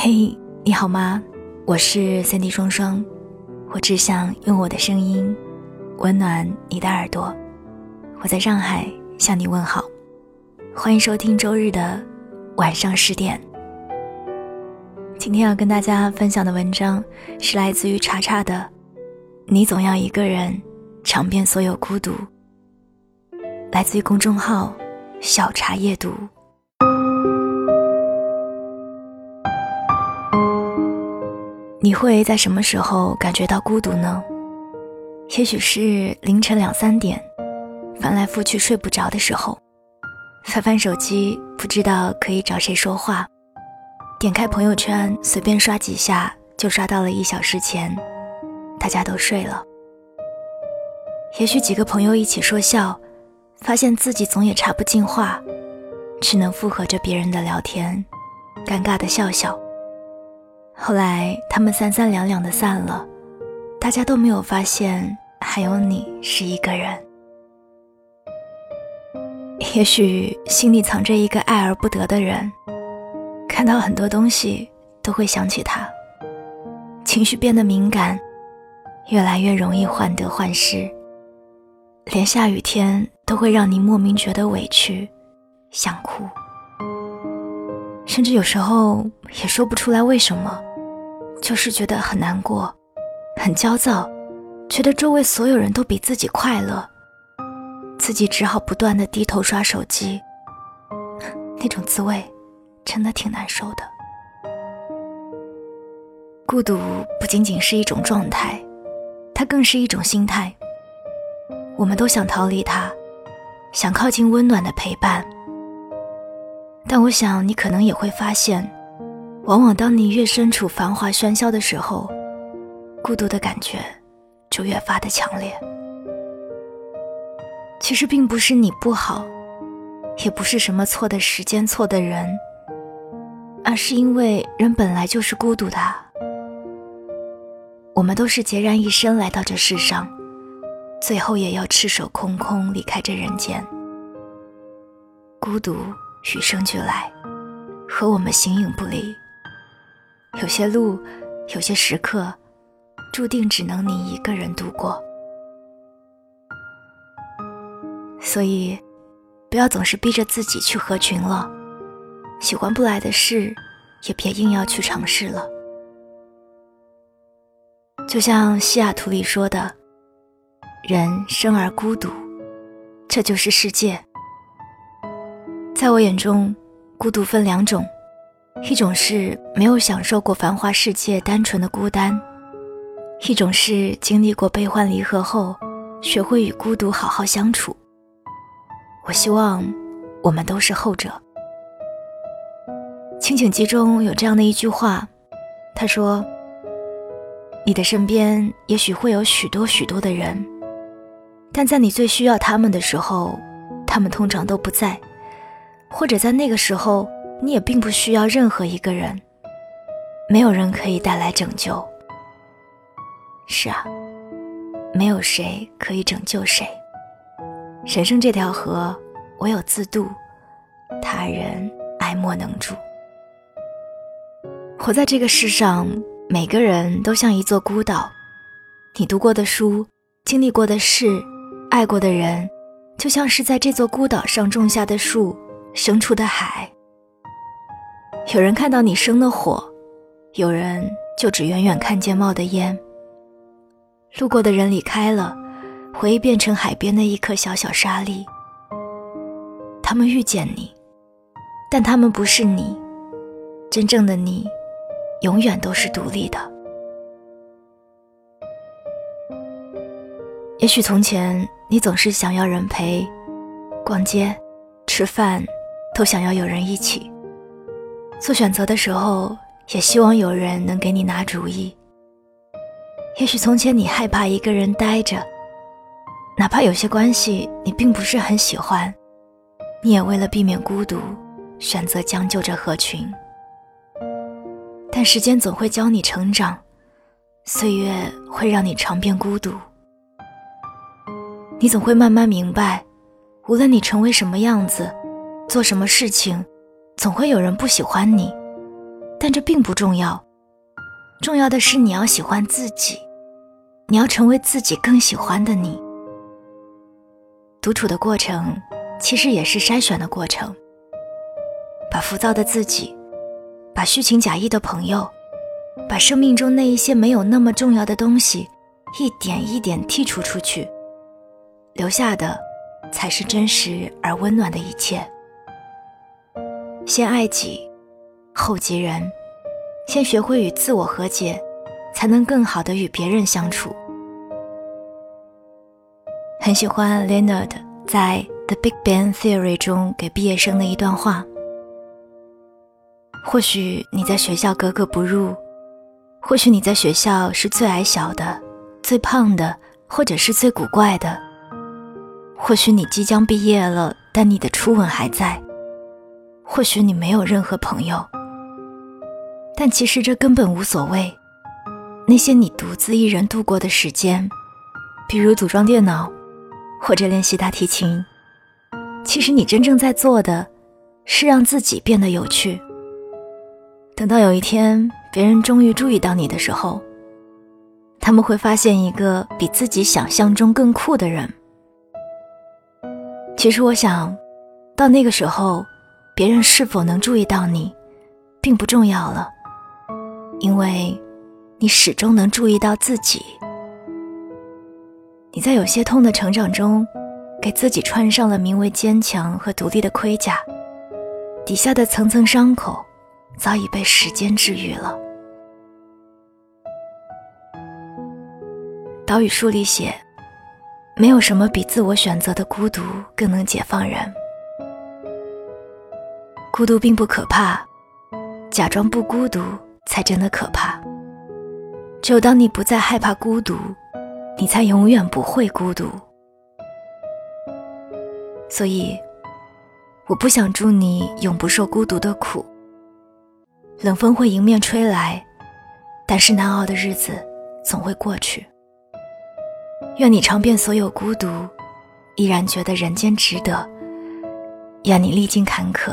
嘿，你好吗？我是三 D 双双，我只想用我的声音温暖你的耳朵。我在上海向你问好，欢迎收听周日的晚上十点。今天要跟大家分享的文章是来自于查查的《你总要一个人尝遍所有孤独》，来自于公众号小茶夜读。你会在什么时候感觉到孤独呢？也许是凌晨两三点，翻来覆去睡不着的时候，翻翻手机不知道可以找谁说话，点开朋友圈随便刷几下就刷到了一小时前，大家都睡了。也许几个朋友一起说笑，发现自己总也插不进话，只能附和着别人的聊天，尴尬的笑笑。后来他们三三两两的散了，大家都没有发现还有你是一个人。也许心里藏着一个爱而不得的人，看到很多东西都会想起他，情绪变得敏感，越来越容易患得患失，连下雨天都会让你莫名觉得委屈，想哭，甚至有时候也说不出来为什么。就是觉得很难过，很焦躁，觉得周围所有人都比自己快乐，自己只好不断的低头刷手机。那种滋味，真的挺难受的。孤独不仅仅是一种状态，它更是一种心态。我们都想逃离它，想靠近温暖的陪伴，但我想你可能也会发现。往往当你越身处繁华喧嚣的时候，孤独的感觉就越发的强烈。其实并不是你不好，也不是什么错的时间、错的人，而是因为人本来就是孤独的。我们都是孑然一身来到这世上，最后也要赤手空空离开这人间。孤独与生俱来，和我们形影不离。有些路，有些时刻，注定只能你一个人度过。所以，不要总是逼着自己去合群了。喜欢不来的事，也别硬要去尝试了。就像西雅图里说的：“人生而孤独，这就是世界。”在我眼中，孤独分两种。一种是没有享受过繁华世界单纯的孤单，一种是经历过悲欢离合后，学会与孤独好好相处。我希望我们都是后者。《清醒记》中有这样的一句话，他说：“你的身边也许会有许多许多的人，但在你最需要他们的时候，他们通常都不在，或者在那个时候。”你也并不需要任何一个人，没有人可以带来拯救。是啊，没有谁可以拯救谁。人生这条河，唯有自渡，他人爱莫能助。活在这个世上，每个人都像一座孤岛，你读过的书、经历过的事、爱过的人，就像是在这座孤岛上种下的树、生出的海。有人看到你生的火，有人就只远远看见冒的烟。路过的人离开了，回忆变成海边的一颗小小沙粒。他们遇见你，但他们不是你。真正的你，永远都是独立的。也许从前你总是想要人陪，逛街、吃饭，都想要有人一起。做选择的时候，也希望有人能给你拿主意。也许从前你害怕一个人待着，哪怕有些关系你并不是很喜欢，你也为了避免孤独，选择将就着合群。但时间总会教你成长，岁月会让你尝遍孤独。你总会慢慢明白，无论你成为什么样子，做什么事情。总会有人不喜欢你，但这并不重要。重要的是你要喜欢自己，你要成为自己更喜欢的你。独处的过程，其实也是筛选的过程。把浮躁的自己，把虚情假意的朋友，把生命中那一些没有那么重要的东西，一点一点剔除出去，留下的，才是真实而温暖的一切。先爱己，后及人，先学会与自我和解，才能更好的与别人相处。很喜欢 Leonard 在《The Big Bang Theory》中给毕业生的一段话。或许你在学校格格不入，或许你在学校是最矮小的、最胖的，或者是最古怪的。或许你即将毕业了，但你的初吻还在。或许你没有任何朋友，但其实这根本无所谓。那些你独自一人度过的时间，比如组装电脑，或者练习大提琴，其实你真正在做的，是让自己变得有趣。等到有一天，别人终于注意到你的时候，他们会发现一个比自己想象中更酷的人。其实，我想，到那个时候，别人是否能注意到你，并不重要了，因为，你始终能注意到自己。你在有些痛的成长中，给自己穿上了名为坚强和独立的盔甲，底下的层层伤口。早已被时间治愈了。岛屿书里写，没有什么比自我选择的孤独更能解放人。孤独并不可怕，假装不孤独才真的可怕。只有当你不再害怕孤独，你才永远不会孤独。所以，我不想祝你永不受孤独的苦。冷风会迎面吹来，但是难熬的日子总会过去。愿你尝遍所有孤独，依然觉得人间值得。愿你历经坎坷，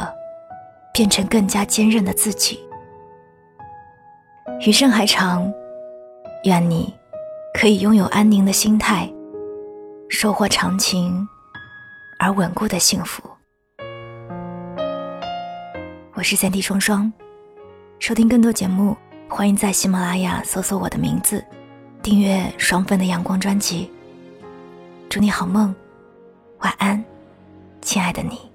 变成更加坚韧的自己。余生还长，愿你可以拥有安宁的心态，收获长情而稳固的幸福。我是三 D 双双。收听更多节目，欢迎在喜马拉雅搜索我的名字，订阅双份的阳光专辑。祝你好梦，晚安，亲爱的你。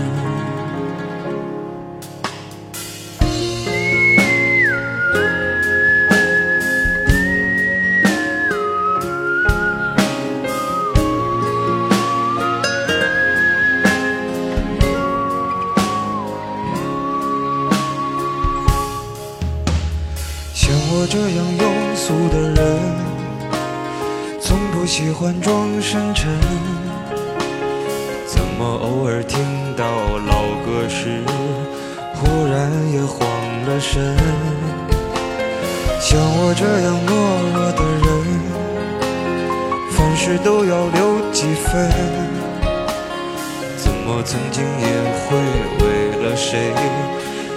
时，忽然也慌了神？像我这样懦弱的人，凡事都要留几分。怎么曾经也会为了谁，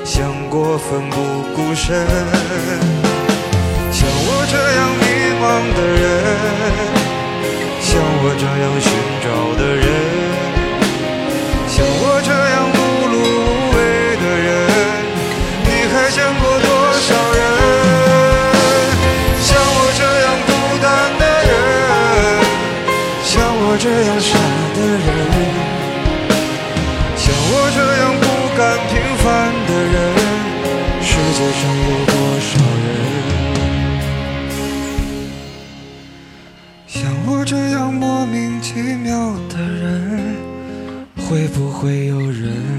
想过奋不顾身？这样傻的人像我这样不甘平凡的人世界上有多少人？像我这样莫名其妙的人会不会有人